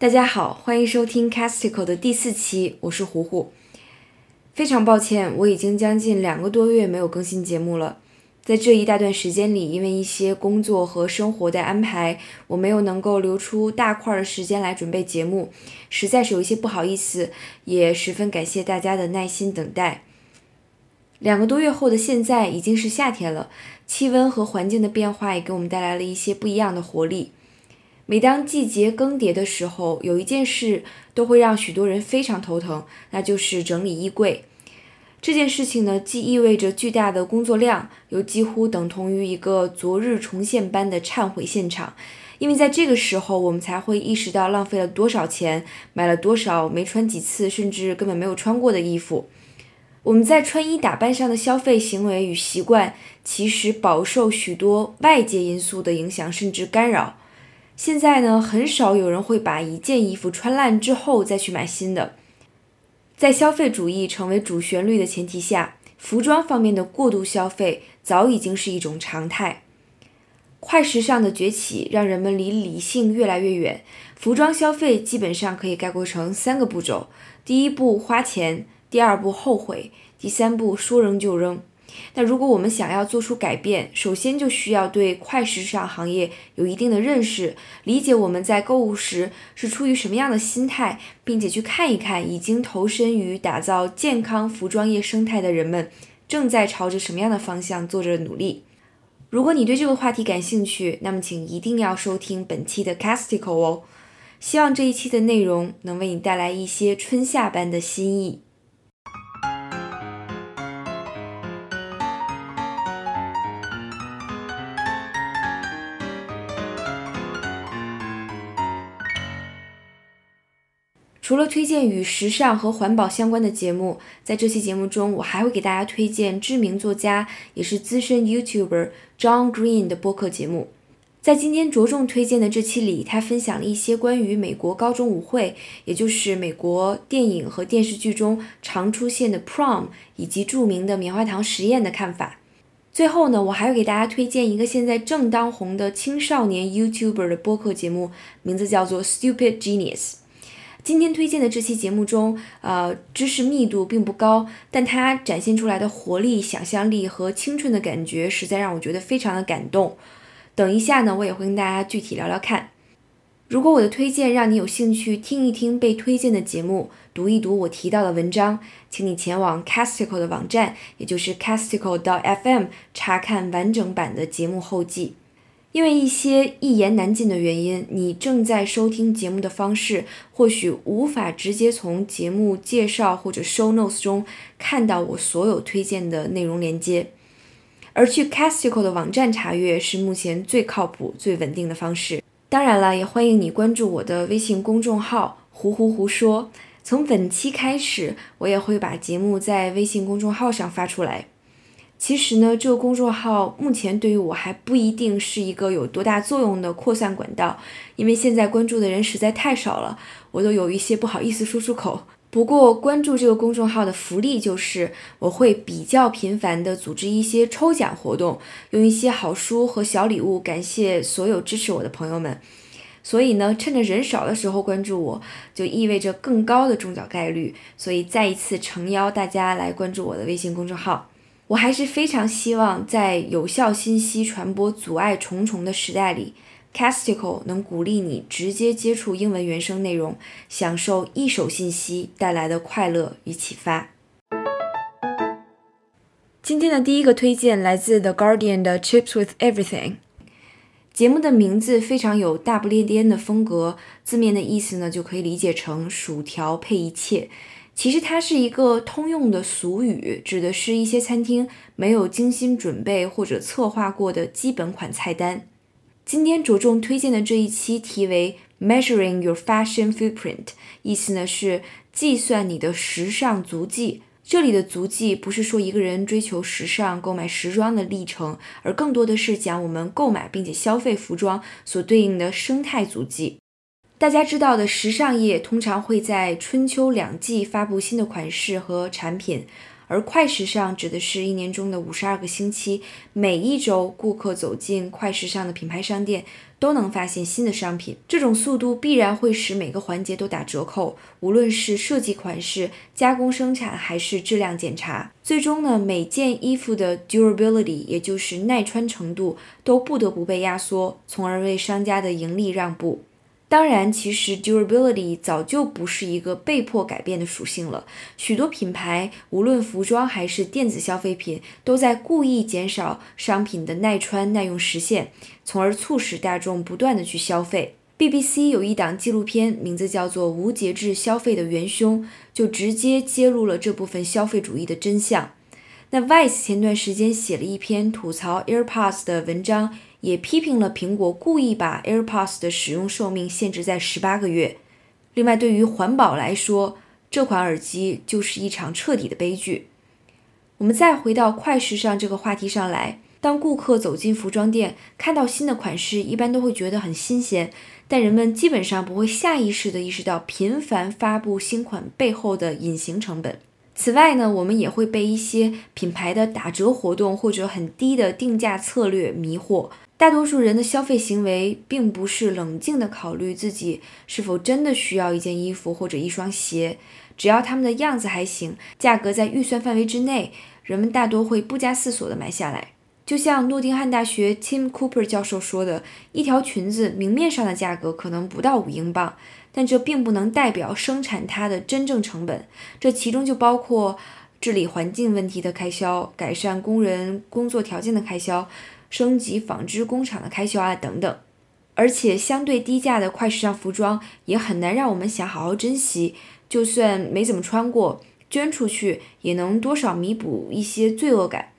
大家好，欢迎收听 Castico 的第四期，我是糊糊。非常抱歉，我已经将近两个多月没有更新节目了。在这一大段时间里，因为一些工作和生活的安排，我没有能够留出大块的时间来准备节目，实在是有一些不好意思，也十分感谢大家的耐心等待。两个多月后的现在，已经是夏天了，气温和环境的变化也给我们带来了一些不一样的活力。每当季节更迭的时候，有一件事都会让许多人非常头疼，那就是整理衣柜。这件事情呢，既意味着巨大的工作量，又几乎等同于一个昨日重现般的忏悔现场。因为在这个时候，我们才会意识到浪费了多少钱，买了多少没穿几次，甚至根本没有穿过的衣服。我们在穿衣打扮上的消费行为与习惯，其实饱受许多外界因素的影响，甚至干扰。现在呢，很少有人会把一件衣服穿烂之后再去买新的。在消费主义成为主旋律的前提下，服装方面的过度消费早已经是一种常态。快时尚的崛起让人们离理性越来越远。服装消费基本上可以概括成三个步骤：第一步花钱，第二步后悔，第三步说扔就扔。那如果我们想要做出改变，首先就需要对快时尚行业有一定的认识，理解我们在购物时是出于什么样的心态，并且去看一看已经投身于打造健康服装业生态的人们正在朝着什么样的方向做着努力。如果你对这个话题感兴趣，那么请一定要收听本期的 Castico 哦。希望这一期的内容能为你带来一些春夏般的新意。除了推荐与时尚和环保相关的节目，在这期节目中，我还会给大家推荐知名作家也是资深 YouTuber John Green 的播客节目。在今天着重推荐的这期里，他分享了一些关于美国高中舞会，也就是美国电影和电视剧中常出现的 prom 以及著名的棉花糖实验的看法。最后呢，我还会给大家推荐一个现在正当红的青少年 YouTuber 的播客节目，名字叫做 Stupid Genius。今天推荐的这期节目中，呃，知识密度并不高，但它展现出来的活力、想象力和青春的感觉，实在让我觉得非常的感动。等一下呢，我也会跟大家具体聊聊看。如果我的推荐让你有兴趣听一听被推荐的节目，读一读我提到的文章，请你前往 Castico 的网站，也就是 Castico.fm 查看完整版的节目后记。因为一些一言难尽的原因，你正在收听节目的方式或许无法直接从节目介绍或者 show notes 中看到我所有推荐的内容连接，而去 Castico 的网站查阅是目前最靠谱、最稳定的方式。当然了，也欢迎你关注我的微信公众号“胡胡胡说”。从本期开始，我也会把节目在微信公众号上发出来。其实呢，这个公众号目前对于我还不一定是一个有多大作用的扩散管道，因为现在关注的人实在太少了，我都有一些不好意思说出口。不过，关注这个公众号的福利就是，我会比较频繁的组织一些抽奖活动，用一些好书和小礼物感谢所有支持我的朋友们。所以呢，趁着人少的时候关注我，就意味着更高的中奖概率。所以再一次诚邀大家来关注我的微信公众号。我还是非常希望，在有效信息传播阻碍重重的时代里，Castico 能鼓励你直接接触英文原生内容，享受一手信息带来的快乐与启发。今天的第一个推荐来自 The Guardian 的 Chips with Everything。节目的名字非常有大不列颠的风格，字面的意思呢就可以理解成薯条配一切。其实它是一个通用的俗语，指的是一些餐厅没有精心准备或者策划过的基本款菜单。今天着重推荐的这一期题为 “Measuring Your Fashion Footprint”，意思呢是计算你的时尚足迹。这里的足迹不是说一个人追求时尚、购买时装的历程，而更多的是讲我们购买并且消费服装所对应的生态足迹。大家知道的，时尚业通常会在春秋两季发布新的款式和产品，而快时尚指的是一年中的五十二个星期，每一周顾客走进快时尚的品牌商店。都能发现新的商品，这种速度必然会使每个环节都打折扣，无论是设计款式、加工生产还是质量检查。最终呢，每件衣服的 durability，也就是耐穿程度，都不得不被压缩，从而为商家的盈利让步。当然，其实 durability 早就不是一个被迫改变的属性了。许多品牌，无论服装还是电子消费品，都在故意减少商品的耐穿耐用时限，从而促使大众不断的去消费。BBC 有一档纪录片，名字叫做《无节制消费的元凶》，就直接揭露了这部分消费主义的真相。那 Vice 前段时间写了一篇吐槽 AirPods 的文章。也批评了苹果故意把 AirPods 的使用寿命限制在十八个月。另外，对于环保来说，这款耳机就是一场彻底的悲剧。我们再回到快时尚这个话题上来，当顾客走进服装店，看到新的款式，一般都会觉得很新鲜，但人们基本上不会下意识地意识到频繁发布新款背后的隐形成本。此外呢，我们也会被一些品牌的打折活动或者很低的定价策略迷惑。大多数人的消费行为并不是冷静地考虑自己是否真的需要一件衣服或者一双鞋，只要他们的样子还行，价格在预算范围之内，人们大多会不加思索地买下来。就像诺丁汉大学 Tim Cooper 教授说的，一条裙子明面上的价格可能不到五英镑，但这并不能代表生产它的真正成本，这其中就包括治理环境问题的开销、改善工人工作条件的开销。升级纺织工厂的开销啊，等等，而且相对低价的快时尚服装也很难让我们想好好珍惜。就算没怎么穿过，捐出去也能多少弥补一些罪恶感。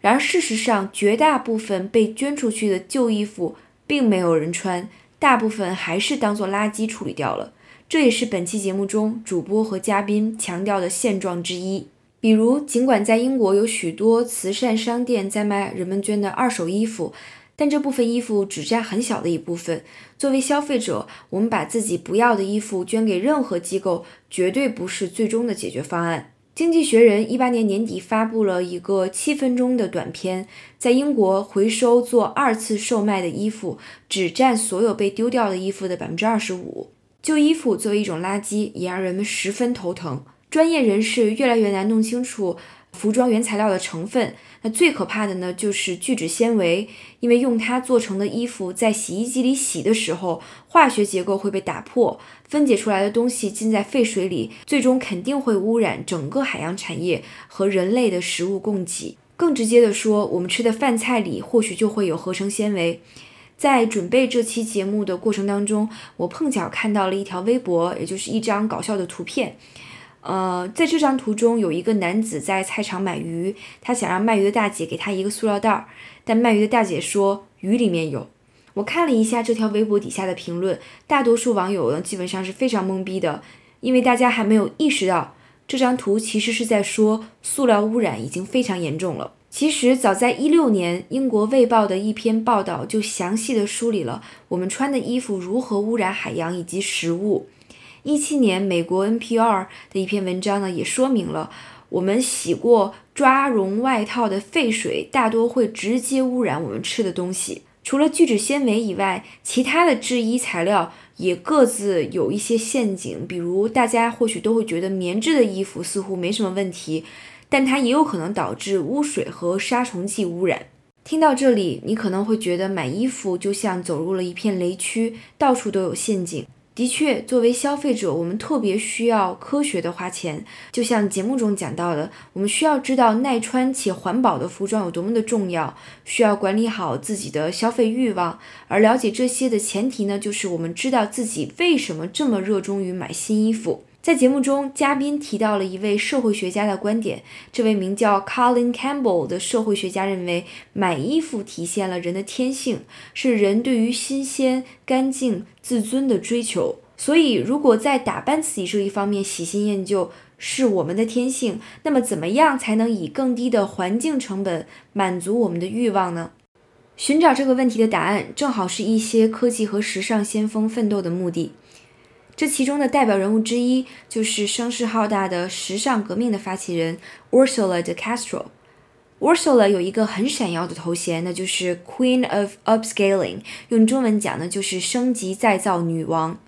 然而事实上，绝大部分被捐出去的旧衣服并没有人穿，大部分还是当做垃圾处理掉了。这也是本期节目中主播和嘉宾强调的现状之一。比如，尽管在英国有许多慈善商店在卖人们捐的二手衣服，但这部分衣服只占很小的一部分。作为消费者，我们把自己不要的衣服捐给任何机构，绝对不是最终的解决方案。经济学人一八年年底发布了一个七分钟的短片，在英国回收做二次售卖的衣服只占所有被丢掉的衣服的百分之二十五。旧衣服作为一种垃圾，也让人们十分头疼。专业人士越来越难弄清楚服装原材料的成分。那最可怕的呢，就是聚酯纤维，因为用它做成的衣服在洗衣机里洗的时候，化学结构会被打破，分解出来的东西浸在废水里，最终肯定会污染整个海洋产业和人类的食物供给。更直接的说，我们吃的饭菜里或许就会有合成纤维。在准备这期节目的过程当中，我碰巧看到了一条微博，也就是一张搞笑的图片。呃，在这张图中有一个男子在菜场买鱼，他想让卖鱼的大姐给他一个塑料袋儿，但卖鱼的大姐说鱼里面有。我看了一下这条微博底下的评论，大多数网友呢基本上是非常懵逼的，因为大家还没有意识到这张图其实是在说塑料污染已经非常严重了。其实早在一六年，英国卫报的一篇报道就详细的梳理了我们穿的衣服如何污染海洋以及食物。一七年，美国 NPR 的一篇文章呢，也说明了我们洗过抓绒外套的废水，大多会直接污染我们吃的东西。除了聚酯纤维以外，其他的制衣材料也各自有一些陷阱。比如，大家或许都会觉得棉质的衣服似乎没什么问题，但它也有可能导致污水和杀虫剂污染。听到这里，你可能会觉得买衣服就像走入了一片雷区，到处都有陷阱。的确，作为消费者，我们特别需要科学的花钱。就像节目中讲到的，我们需要知道耐穿且环保的服装有多么的重要，需要管理好自己的消费欲望。而了解这些的前提呢，就是我们知道自己为什么这么热衷于买新衣服。在节目中，嘉宾提到了一位社会学家的观点。这位名叫 Colin Campbell 的社会学家认为，买衣服体现了人的天性，是人对于新鲜、干净、自尊的追求。所以，如果在打扮自己这一方面喜新厌旧是我们的天性，那么怎么样才能以更低的环境成本满足我们的欲望呢？寻找这个问题的答案，正好是一些科技和时尚先锋奋斗的目的。这其中的代表人物之一就是声势浩大的时尚革命的发起人 Ursula de Castro。Ursula 有一个很闪耀的头衔，那就是 Queen of Upscaling，用中文讲呢就是升级再造女王。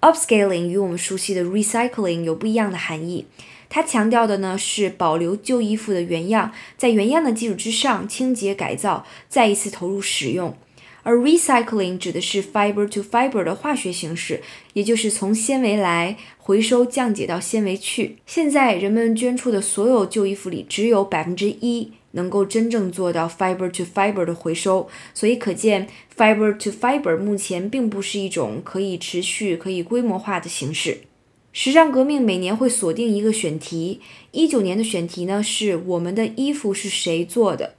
Upscaling 与我们熟悉的 Recycling 有不一样的含义，它强调的呢是保留旧衣服的原样，在原样的基础之上清洁改造，再一次投入使用。而 recycling 指的是 fiber to fiber 的化学形式，也就是从纤维来回收降解到纤维去。现在人们捐出的所有旧衣服里，只有百分之一能够真正做到 fiber to fiber 的回收，所以可见 fiber to fiber 目前并不是一种可以持续、可以规模化的形式。时尚革命每年会锁定一个选题，一九年的选题呢是我们的衣服是谁做的。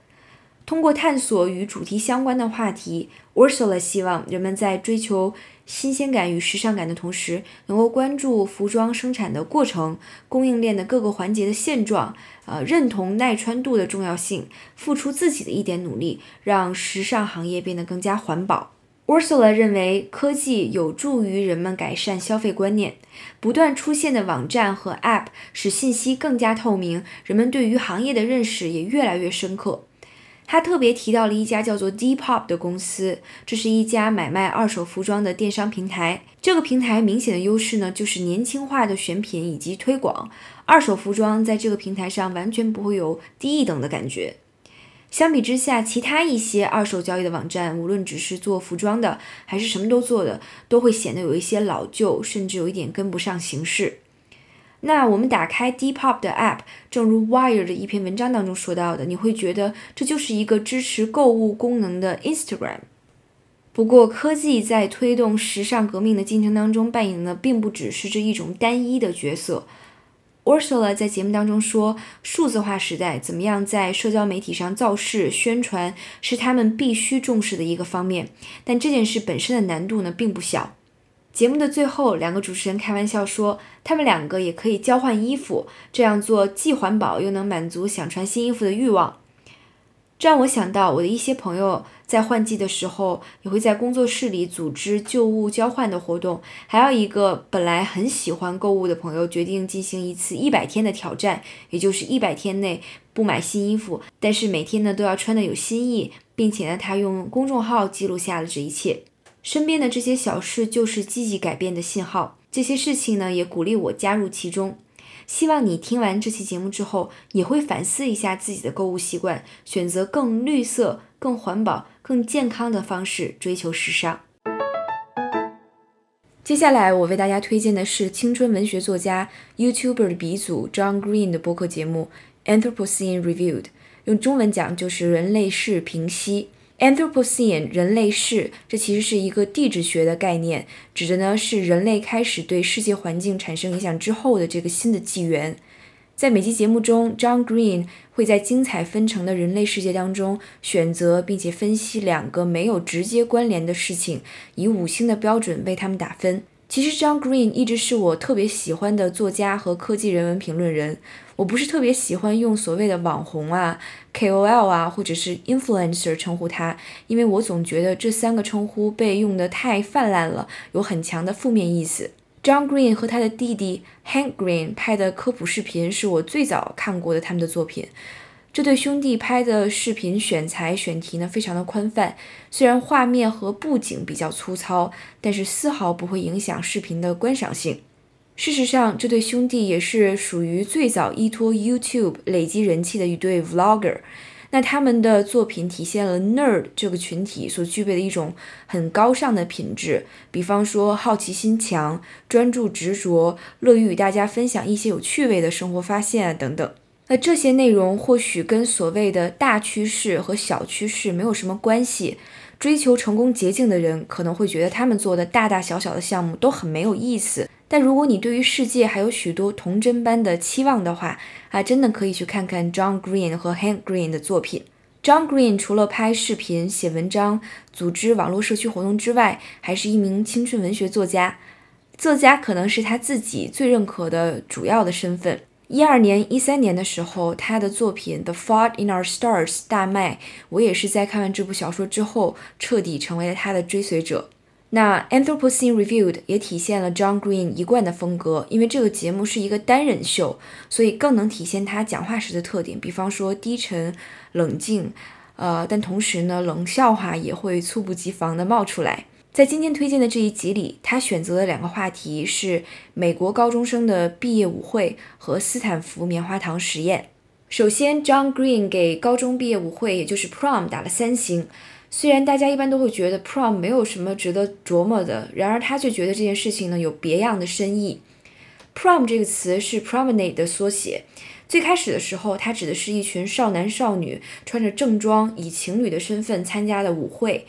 通过探索与主题相关的话题，Ursula 希望人们在追求新鲜感与时尚感的同时，能够关注服装生产的过程、供应链的各个环节的现状，呃，认同耐穿度的重要性，付出自己的一点努力，让时尚行业变得更加环保。Ursula 认为，科技有助于人们改善消费观念，不断出现的网站和 App 使信息更加透明，人们对于行业的认识也越来越深刻。他特别提到了一家叫做 Depop 的公司，这是一家买卖二手服装的电商平台。这个平台明显的优势呢，就是年轻化的选品以及推广。二手服装在这个平台上完全不会有低一等的感觉。相比之下，其他一些二手交易的网站，无论只是做服装的，还是什么都做的，都会显得有一些老旧，甚至有一点跟不上形势。那我们打开 Depop 的 App，正如 Wire 的一篇文章当中说到的，你会觉得这就是一个支持购物功能的 Instagram。不过，科技在推动时尚革命的进程当中扮演的并不只是这一种单一的角色。Ursula 在节目当中说，数字化时代怎么样在社交媒体上造势宣传，是他们必须重视的一个方面。但这件事本身的难度呢，并不小。节目的最后，两个主持人开玩笑说，他们两个也可以交换衣服，这样做既环保又能满足想穿新衣服的欲望。这让我想到，我的一些朋友在换季的时候，也会在工作室里组织旧物交换的活动。还有一个本来很喜欢购物的朋友，决定进行一次一百天的挑战，也就是一百天内不买新衣服，但是每天呢都要穿的有新意，并且呢，他用公众号记录下了这一切。身边的这些小事就是积极改变的信号，这些事情呢也鼓励我加入其中。希望你听完这期节目之后，也会反思一下自己的购物习惯，选择更绿色、更环保、更健康的方式追求时尚。接下来我为大家推荐的是青春文学作家、YouTuber 的鼻祖 John Green 的播客节目《Anthropocene Reviewed》，用中文讲就是人类世评析。Anthropocene 人类世，这其实是一个地质学的概念，指的呢是人类开始对世界环境产生影响之后的这个新的纪元。在每期节目中，John Green 会在精彩纷呈的人类世界当中选择并且分析两个没有直接关联的事情，以五星的标准为他们打分。其实，John Green 一直是我特别喜欢的作家和科技人文评论人。我不是特别喜欢用所谓的网红啊、KOL 啊，或者是 influencer 称呼他，因为我总觉得这三个称呼被用得太泛滥了，有很强的负面意思。John Green 和他的弟弟 Hank Green 拍的科普视频是我最早看过的他们的作品。这对兄弟拍的视频选材选题呢，非常的宽泛。虽然画面和布景比较粗糙，但是丝毫不会影响视频的观赏性。事实上，这对兄弟也是属于最早依托 YouTube 累积人气的一对 Vlogger。那他们的作品体现了 Nerd 这个群体所具备的一种很高尚的品质，比方说好奇心强、专注执着、乐于与大家分享一些有趣味的生活发现啊等等。那这些内容或许跟所谓的大趋势和小趋势没有什么关系。追求成功捷径的人可能会觉得他们做的大大小小的项目都很没有意思。但如果你对于世界还有许多童真般的期望的话，啊，真的可以去看看 John Green 和 Hank Green 的作品。John Green 除了拍视频、写文章、组织网络社区活动之外，还是一名青春文学作家。作家可能是他自己最认可的主要的身份。一二年、一三年的时候，他的作品《The Fault in Our Stars》大卖。我也是在看完这部小说之后，彻底成为了他的追随者。那 Anthropocene Reviewed 也体现了 John Green 一贯的风格，因为这个节目是一个单人秀，所以更能体现他讲话时的特点，比方说低沉、冷静，呃，但同时呢，冷笑话也会猝不及防地冒出来。在今天推荐的这一集里，他选择的两个话题是美国高中生的毕业舞会和斯坦福棉花糖实验。首先，John Green 给高中毕业舞会，也就是 Prom 打了三星。虽然大家一般都会觉得 Prom 没有什么值得琢磨的，然而他却觉得这件事情呢有别样的深意。Prom 这个词是 Promenade 的缩写。最开始的时候，它指的是一群少男少女穿着正装，以情侣的身份参加的舞会。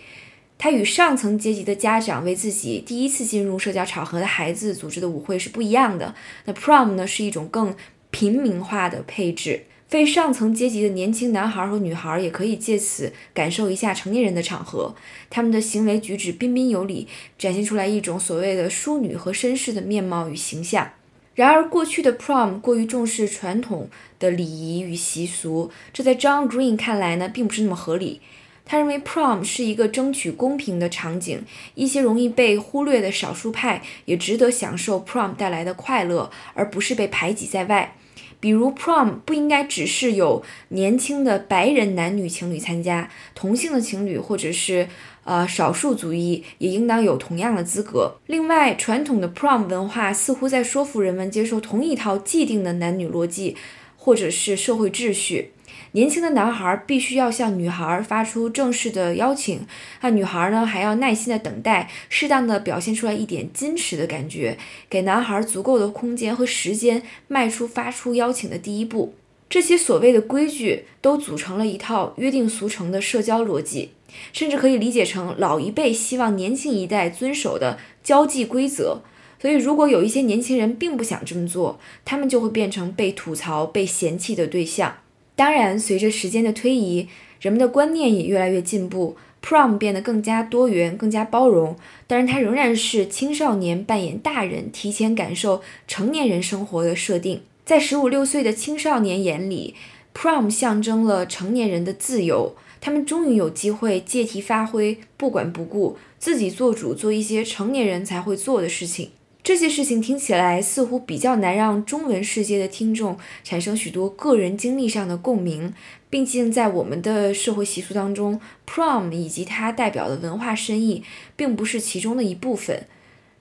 他与上层阶级的家长为自己第一次进入社交场合的孩子组织的舞会是不一样的。那 prom 呢是一种更平民化的配置，非上层阶级的年轻男孩和女孩也可以借此感受一下成年人的场合。他们的行为举止彬彬有礼，展现出来一种所谓的淑女和绅士的面貌与形象。然而，过去的 prom 过于重视传统的礼仪与习俗，这在 John Green 看来呢并不是那么合理。他认为 prom 是一个争取公平的场景，一些容易被忽略的少数派也值得享受 prom 带来的快乐，而不是被排挤在外。比如 prom 不应该只是有年轻的白人男女情侣参加，同性的情侣或者是呃少数族裔也应当有同样的资格。另外，传统的 prom 文化似乎在说服人们接受同一套既定的男女逻辑，或者是社会秩序。年轻的男孩必须要向女孩发出正式的邀请，那女孩呢还要耐心的等待，适当的表现出来一点矜持的感觉，给男孩足够的空间和时间迈出发出邀请的第一步。这些所谓的规矩都组成了一套约定俗成的社交逻辑，甚至可以理解成老一辈希望年轻一代遵守的交际规则。所以，如果有一些年轻人并不想这么做，他们就会变成被吐槽、被嫌弃的对象。当然，随着时间的推移，人们的观念也越来越进步，prom 变得更加多元、更加包容。当然，它仍然是青少年扮演大人、提前感受成年人生活的设定。在十五六岁的青少年眼里，prom 象征了成年人的自由，他们终于有机会借题发挥，不管不顾，自己做主，做一些成年人才会做的事情。这些事情听起来似乎比较难让中文世界的听众产生许多个人经历上的共鸣。毕竟，在我们的社会习俗当中，prom 以及它代表的文化深意并不是其中的一部分。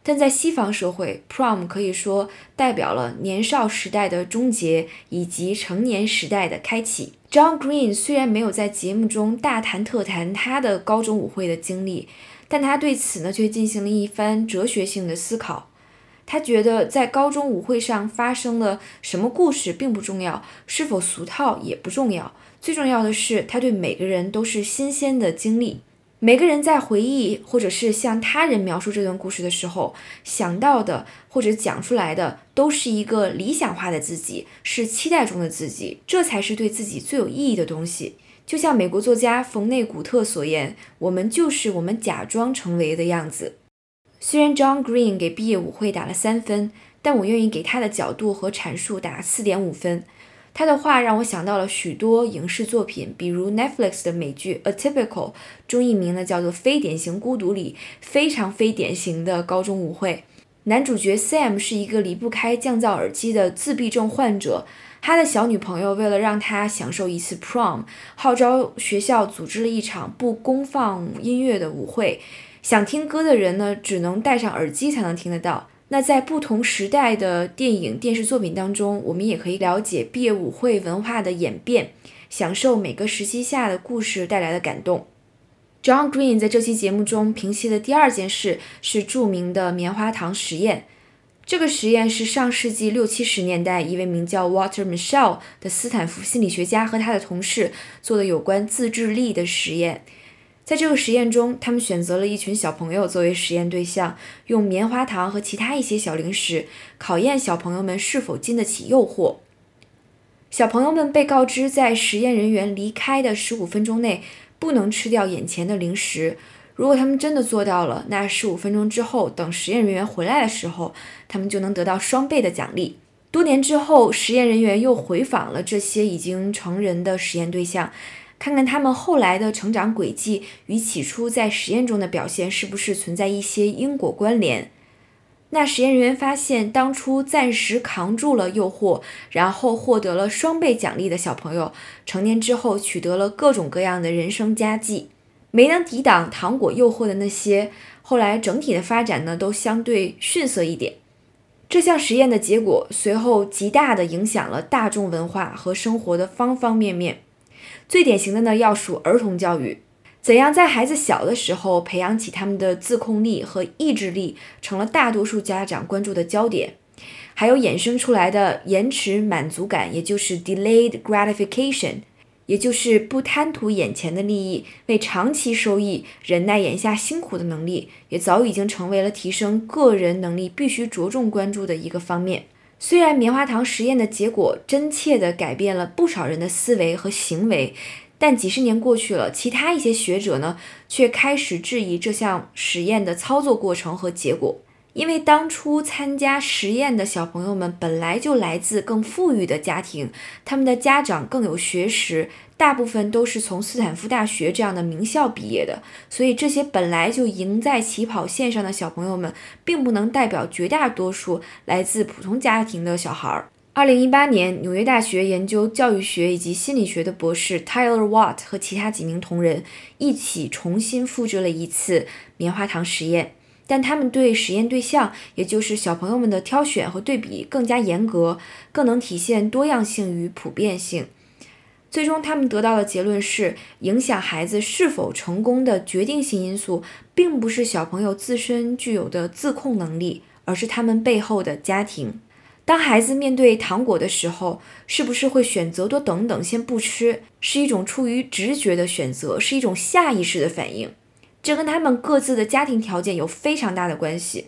但在西方社会，prom 可以说代表了年少时代的终结以及成年时代的开启。John Green 虽然没有在节目中大谈特谈他的高中舞会的经历，但他对此呢却进行了一番哲学性的思考。他觉得在高中舞会上发生了什么故事并不重要，是否俗套也不重要，最重要的是他对每个人都是新鲜的经历。每个人在回忆或者是向他人描述这段故事的时候，想到的或者讲出来的都是一个理想化的自己，是期待中的自己，这才是对自己最有意义的东西。就像美国作家冯内古特所言：“我们就是我们假装成为的样子。”虽然 John Green 给毕业舞会打了三分，但我愿意给他的角度和阐述打四点五分。他的话让我想到了许多影视作品，比如 Netflix 的美剧《Atypical》，中译名呢叫做《非典型孤独》里非常非典型的高中舞会。男主角 Sam 是一个离不开降噪耳机的自闭症患者，他的小女朋友为了让他享受一次 Prom，号召学校组织了一场不公放音乐的舞会。想听歌的人呢，只能戴上耳机才能听得到。那在不同时代的电影、电视作品当中，我们也可以了解毕业舞会文化的演变，享受每个时期下的故事带来的感动。John Green 在这期节目中平息的第二件事是著名的棉花糖实验。这个实验是上世纪六七十年代一位名叫 Walter Mischel 的斯坦福心理学家和他的同事做的有关自制力的实验。在这个实验中，他们选择了一群小朋友作为实验对象，用棉花糖和其他一些小零食考验小朋友们是否经得起诱惑。小朋友们被告知，在实验人员离开的十五分钟内不能吃掉眼前的零食。如果他们真的做到了，那十五分钟之后，等实验人员回来的时候，他们就能得到双倍的奖励。多年之后，实验人员又回访了这些已经成人的实验对象。看看他们后来的成长轨迹与起初在实验中的表现是不是存在一些因果关联。那实验人员发现，当初暂时扛住了诱惑，然后获得了双倍奖励的小朋友，成年之后取得了各种各样的人生佳绩；没能抵挡糖果诱惑的那些，后来整体的发展呢，都相对逊色一点。这项实验的结果随后极大的影响了大众文化和生活的方方面面。最典型的呢，要数儿童教育。怎样在孩子小的时候培养起他们的自控力和意志力，成了大多数家长关注的焦点。还有衍生出来的延迟满足感，也就是 delayed gratification，也就是不贪图眼前的利益，为长期收益忍耐眼下辛苦的能力，也早已经成为了提升个人能力必须着重关注的一个方面。虽然棉花糖实验的结果真切地改变了不少人的思维和行为。但几十年过去了，其他一些学者呢，却开始质疑这项实验的操作过程和结果。因为当初参加实验的小朋友们本来就来自更富裕的家庭，他们的家长更有学识，大部分都是从斯坦福大学这样的名校毕业的，所以这些本来就赢在起跑线上的小朋友们，并不能代表绝大多数来自普通家庭的小孩儿。二零一八年，纽约大学研究教育学以及心理学的博士 Tyler Watt 和其他几名同仁一起重新复制了一次棉花糖实验，但他们对实验对象，也就是小朋友们的挑选和对比更加严格，更能体现多样性与普遍性。最终，他们得到的结论是，影响孩子是否成功的决定性因素，并不是小朋友自身具有的自控能力，而是他们背后的家庭。当孩子面对糖果的时候，是不是会选择多等等，先不吃，是一种出于直觉的选择，是一种下意识的反应。这跟他们各自的家庭条件有非常大的关系。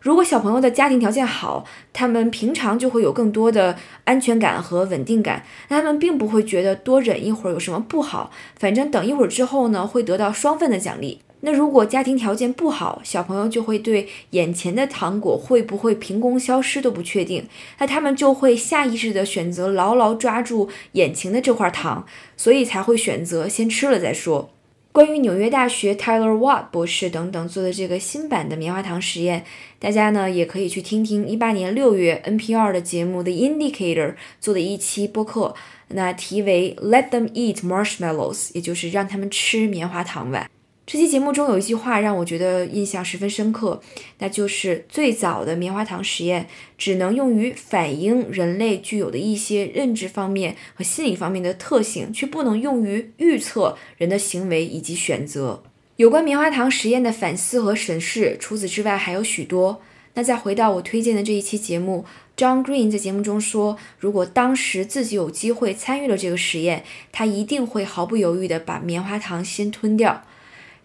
如果小朋友的家庭条件好，他们平常就会有更多的安全感和稳定感，那他们并不会觉得多忍一会儿有什么不好，反正等一会儿之后呢，会得到双份的奖励。那如果家庭条件不好，小朋友就会对眼前的糖果会不会凭空消失都不确定，那他们就会下意识的选择牢牢抓住眼前的这块糖，所以才会选择先吃了再说。关于纽约大学 Tyler Watt 博士等等做的这个新版的棉花糖实验，大家呢也可以去听听一八年六月 NPR 的节目的 Indicator 做的一期播客，那题为 Let them eat marshmallows，也就是让他们吃棉花糖吧。这期节目中有一句话让我觉得印象十分深刻，那就是最早的棉花糖实验只能用于反映人类具有的一些认知方面和心理方面的特性，却不能用于预测人的行为以及选择。有关棉花糖实验的反思和审视，除此之外还有许多。那再回到我推荐的这一期节目，John Green 在节目中说，如果当时自己有机会参与了这个实验，他一定会毫不犹豫地把棉花糖先吞掉。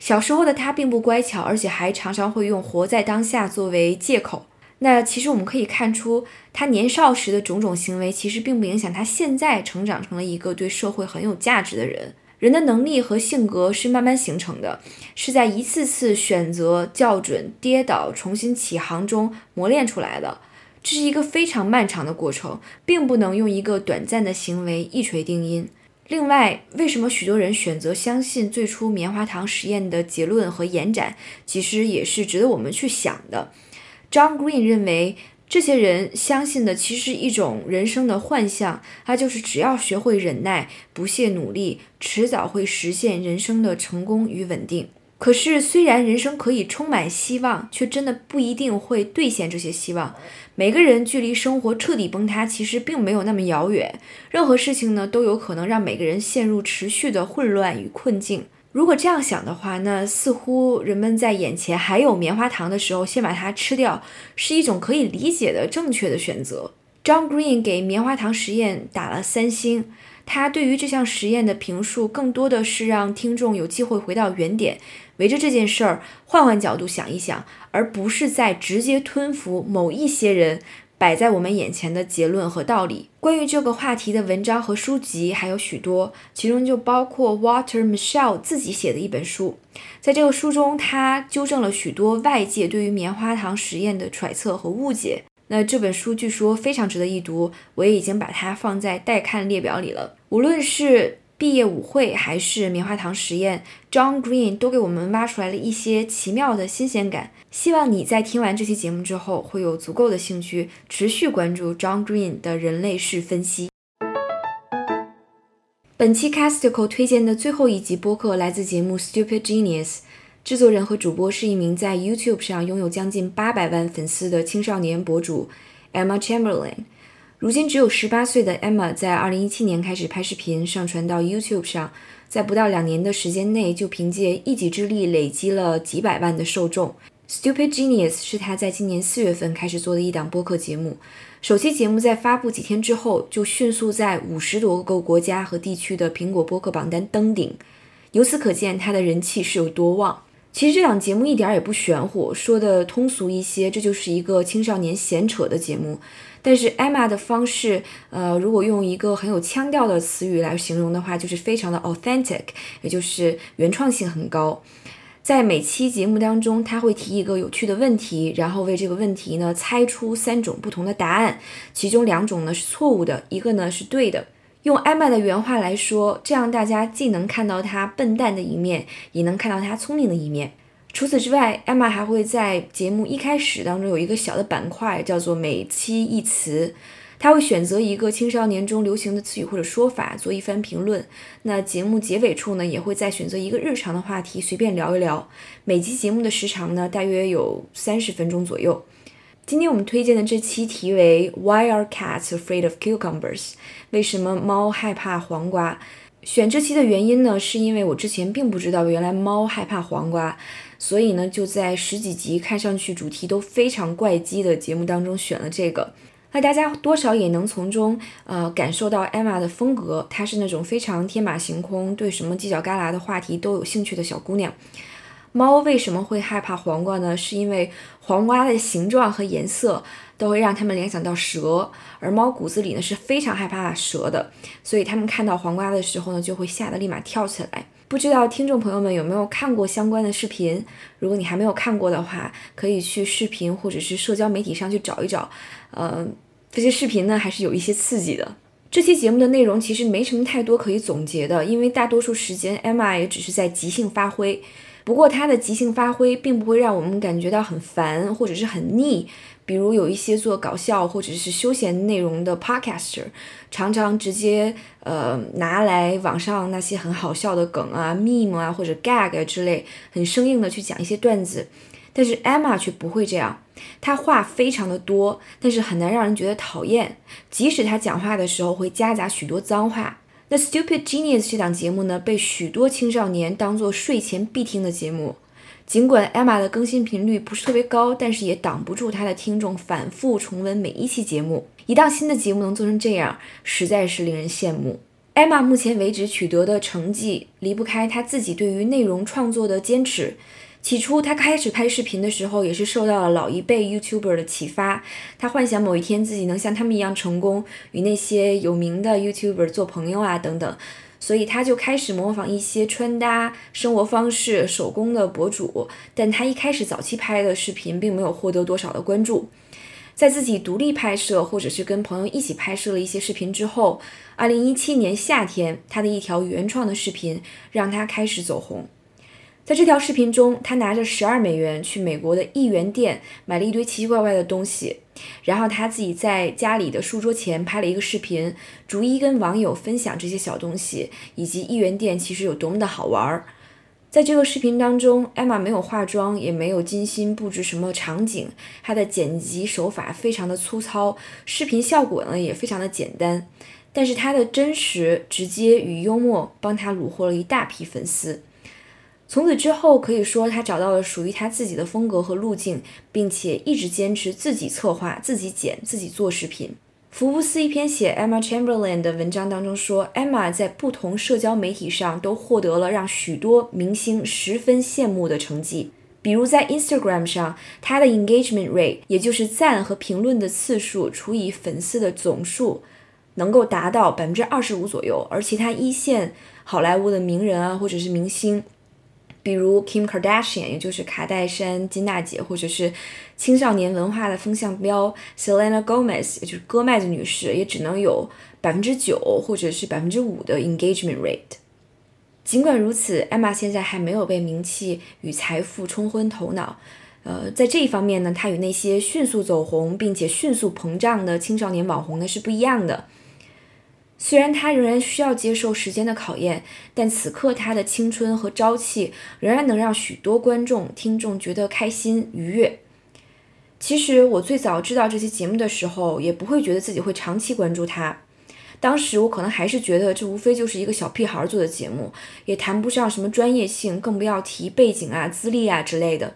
小时候的他并不乖巧，而且还常常会用活在当下作为借口。那其实我们可以看出，他年少时的种种行为，其实并不影响他现在成长成了一个对社会很有价值的人。人的能力和性格是慢慢形成的，是在一次次选择、校准、跌倒、重新起航中磨练出来的。这是一个非常漫长的过程，并不能用一个短暂的行为一锤定音。另外，为什么许多人选择相信最初棉花糖实验的结论和延展，其实也是值得我们去想的。John Green 认为，这些人相信的其实一种人生的幻象，他就是只要学会忍耐、不懈努力，迟早会实现人生的成功与稳定。可是，虽然人生可以充满希望，却真的不一定会兑现这些希望。每个人距离生活彻底崩塌，其实并没有那么遥远。任何事情呢，都有可能让每个人陷入持续的混乱与困境。如果这样想的话，那似乎人们在眼前还有棉花糖的时候，先把它吃掉，是一种可以理解的正确的选择。John Green 给棉花糖实验打了三星。他对于这项实验的评述，更多的是让听众有机会回到原点，围着这件事儿换换角度想一想，而不是在直接吞服某一些人摆在我们眼前的结论和道理。关于这个话题的文章和书籍还有许多，其中就包括 Water Michelle 自己写的一本书。在这个书中，他纠正了许多外界对于棉花糖实验的揣测和误解。那这本书据说非常值得一读，我也已经把它放在待看列表里了。无论是毕业舞会还是棉花糖实验，John Green 都给我们挖出来了一些奇妙的新鲜感。希望你在听完这期节目之后，会有足够的兴趣持续关注 John Green 的人类式分析。本期 Casticle 推荐的最后一集播客来自节目 Stupid Genius，制作人和主播是一名在 YouTube 上拥有将近八百万粉丝的青少年博主 Emma Chamberlain。如今只有十八岁的 Emma 在二零一七年开始拍视频，上传到 YouTube 上，在不到两年的时间内，就凭借一己之力累积了几百万的受众。Stupid Genius 是他在今年四月份开始做的一档播客节目，首期节目在发布几天之后，就迅速在五十多个国家和地区的苹果播客榜单登顶，由此可见他的人气是有多旺。其实这档节目一点也不玄乎，说的通俗一些，这就是一个青少年闲扯的节目。但是 Emma 的方式，呃，如果用一个很有腔调的词语来形容的话，就是非常的 authentic，也就是原创性很高。在每期节目当中，他会提一个有趣的问题，然后为这个问题呢猜出三种不同的答案，其中两种呢是错误的，一个呢是对的。用 Emma 的原话来说，这样大家既能看到他笨蛋的一面，也能看到他聪明的一面。除此之外艾玛还会在节目一开始当中有一个小的板块，叫做每期一词。他会选择一个青少年中流行的词语或者说法做一番评论。那节目结尾处呢，也会再选择一个日常的话题随便聊一聊。每期节目的时长呢，大约有三十分钟左右。今天我们推荐的这期题为 Why are cats afraid of cucumbers？为什么猫害怕黄瓜？选这期的原因呢，是因为我之前并不知道原来猫害怕黄瓜，所以呢就在十几集看上去主题都非常怪机的节目当中选了这个。那大家多少也能从中呃感受到 Emma 的风格，她是那种非常天马行空，对什么犄角旮旯的话题都有兴趣的小姑娘。猫为什么会害怕黄瓜呢？是因为黄瓜的形状和颜色都会让它们联想到蛇，而猫骨子里呢是非常害怕蛇的，所以它们看到黄瓜的时候呢就会吓得立马跳起来。不知道听众朋友们有没有看过相关的视频？如果你还没有看过的话，可以去视频或者是社交媒体上去找一找。呃，这些视频呢还是有一些刺激的。这期节目的内容其实没什么太多可以总结的，因为大多数时间 Emma 也只是在即兴发挥。不过他的即兴发挥并不会让我们感觉到很烦或者是很腻。比如有一些做搞笑或者是休闲内容的 podcaster，常常直接呃拿来网上那些很好笑的梗啊、meme 啊或者 gag 之类，很生硬的去讲一些段子。但是 Emma 却不会这样，她话非常的多，但是很难让人觉得讨厌。即使她讲话的时候会夹杂许多脏话。那 Stupid Genius 这档节目呢，被许多青少年当做睡前必听的节目。尽管 Emma 的更新频率不是特别高，但是也挡不住她的听众反复重温每一期节目。一档新的节目能做成这样，实在是令人羡慕。Emma 目前为止取得的成绩离不开她自己对于内容创作的坚持。起初，她开始拍视频的时候，也是受到了老一辈 YouTuber 的启发。她幻想某一天自己能像他们一样成功，与那些有名的 YouTuber 做朋友啊，等等。所以他就开始模仿一些穿搭、生活方式、手工的博主。但他一开始早期拍的视频并没有获得多少的关注。在自己独立拍摄，或者是跟朋友一起拍摄了一些视频之后，2017年夏天，他的一条原创的视频让他开始走红。在这条视频中，他拿着十二美元去美国的一元店买了一堆奇奇怪怪的东西，然后他自己在家里的书桌前拍了一个视频，逐一跟网友分享这些小东西以及一元店其实有多么的好玩儿。在这个视频当中，艾玛没有化妆，也没有精心布置什么场景，她的剪辑手法非常的粗糙，视频效果呢也非常的简单，但是她的真实、直接与幽默帮她虏获了一大批粉丝。从此之后，可以说他找到了属于他自己的风格和路径，并且一直坚持自己策划、自己剪、自己做视频。福布斯一篇写 Emma Chamberlain 的文章当中说，Emma 在不同社交媒体上都获得了让许多明星十分羡慕的成绩。比如在 Instagram 上，她的 engagement rate，也就是赞和评论的次数除以粉丝的总数，能够达到百分之二十五左右。而其他一线好莱坞的名人啊，或者是明星。比如 Kim Kardashian，也就是卡戴珊金大姐，或者是青少年文化的风向标 Selena Gomez，也就是戈麦子女士，也只能有百分之九或者是百分之五的 engagement rate。尽管如此，Emma 现在还没有被名气与财富冲昏头脑。呃，在这一方面呢，她与那些迅速走红并且迅速膨胀的青少年网红呢是不一样的。虽然他仍然需要接受时间的考验，但此刻他的青春和朝气仍然能让许多观众、听众觉得开心愉悦。其实我最早知道这期节目的时候，也不会觉得自己会长期关注他。当时我可能还是觉得这无非就是一个小屁孩做的节目，也谈不上什么专业性，更不要提背景啊、资历啊之类的。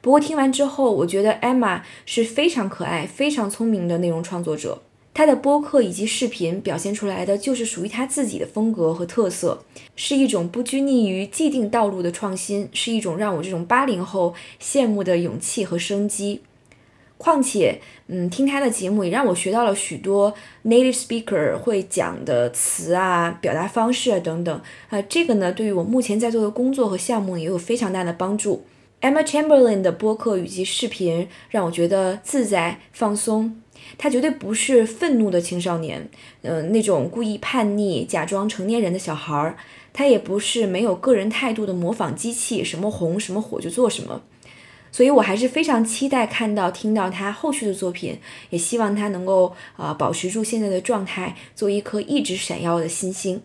不过听完之后，我觉得 Emma 是非常可爱、非常聪明的内容创作者。他的播客以及视频表现出来的就是属于他自己的风格和特色，是一种不拘泥于既定道路的创新，是一种让我这种八零后羡慕的勇气和生机。况且，嗯，听他的节目也让我学到了许多 native speaker 会讲的词啊、表达方式啊等等啊，这个呢，对于我目前在做的工作和项目也有非常大的帮助。Emma Chamberlain 的播客以及视频让我觉得自在放松。他绝对不是愤怒的青少年，嗯，那种故意叛逆、假装成年人的小孩儿。他也不是没有个人态度的模仿机器，什么红什么火就做什么。所以我还是非常期待看到、听到他后续的作品，也希望他能够啊保持住现在的状态，做一颗一直闪耀的新星。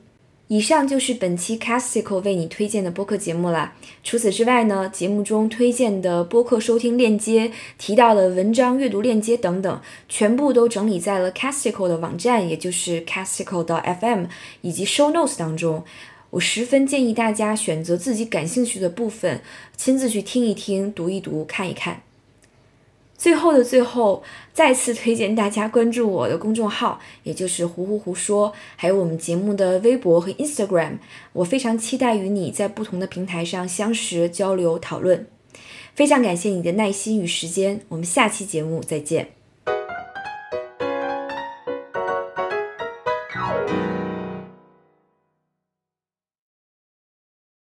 以上就是本期 Casticle 为你推荐的播客节目了。除此之外呢，节目中推荐的播客收听链接、提到的文章阅读链接等等，全部都整理在了 Casticle 的网站，也就是 Casticle 的 FM 以及 Show Notes 当中。我十分建议大家选择自己感兴趣的部分，亲自去听一听、读一读、看一看。最后的最后，再次推荐大家关注我的公众号，也就是“胡胡胡说”，还有我们节目的微博和 Instagram。我非常期待与你在不同的平台上相识、交流、讨论。非常感谢你的耐心与时间，我们下期节目再见。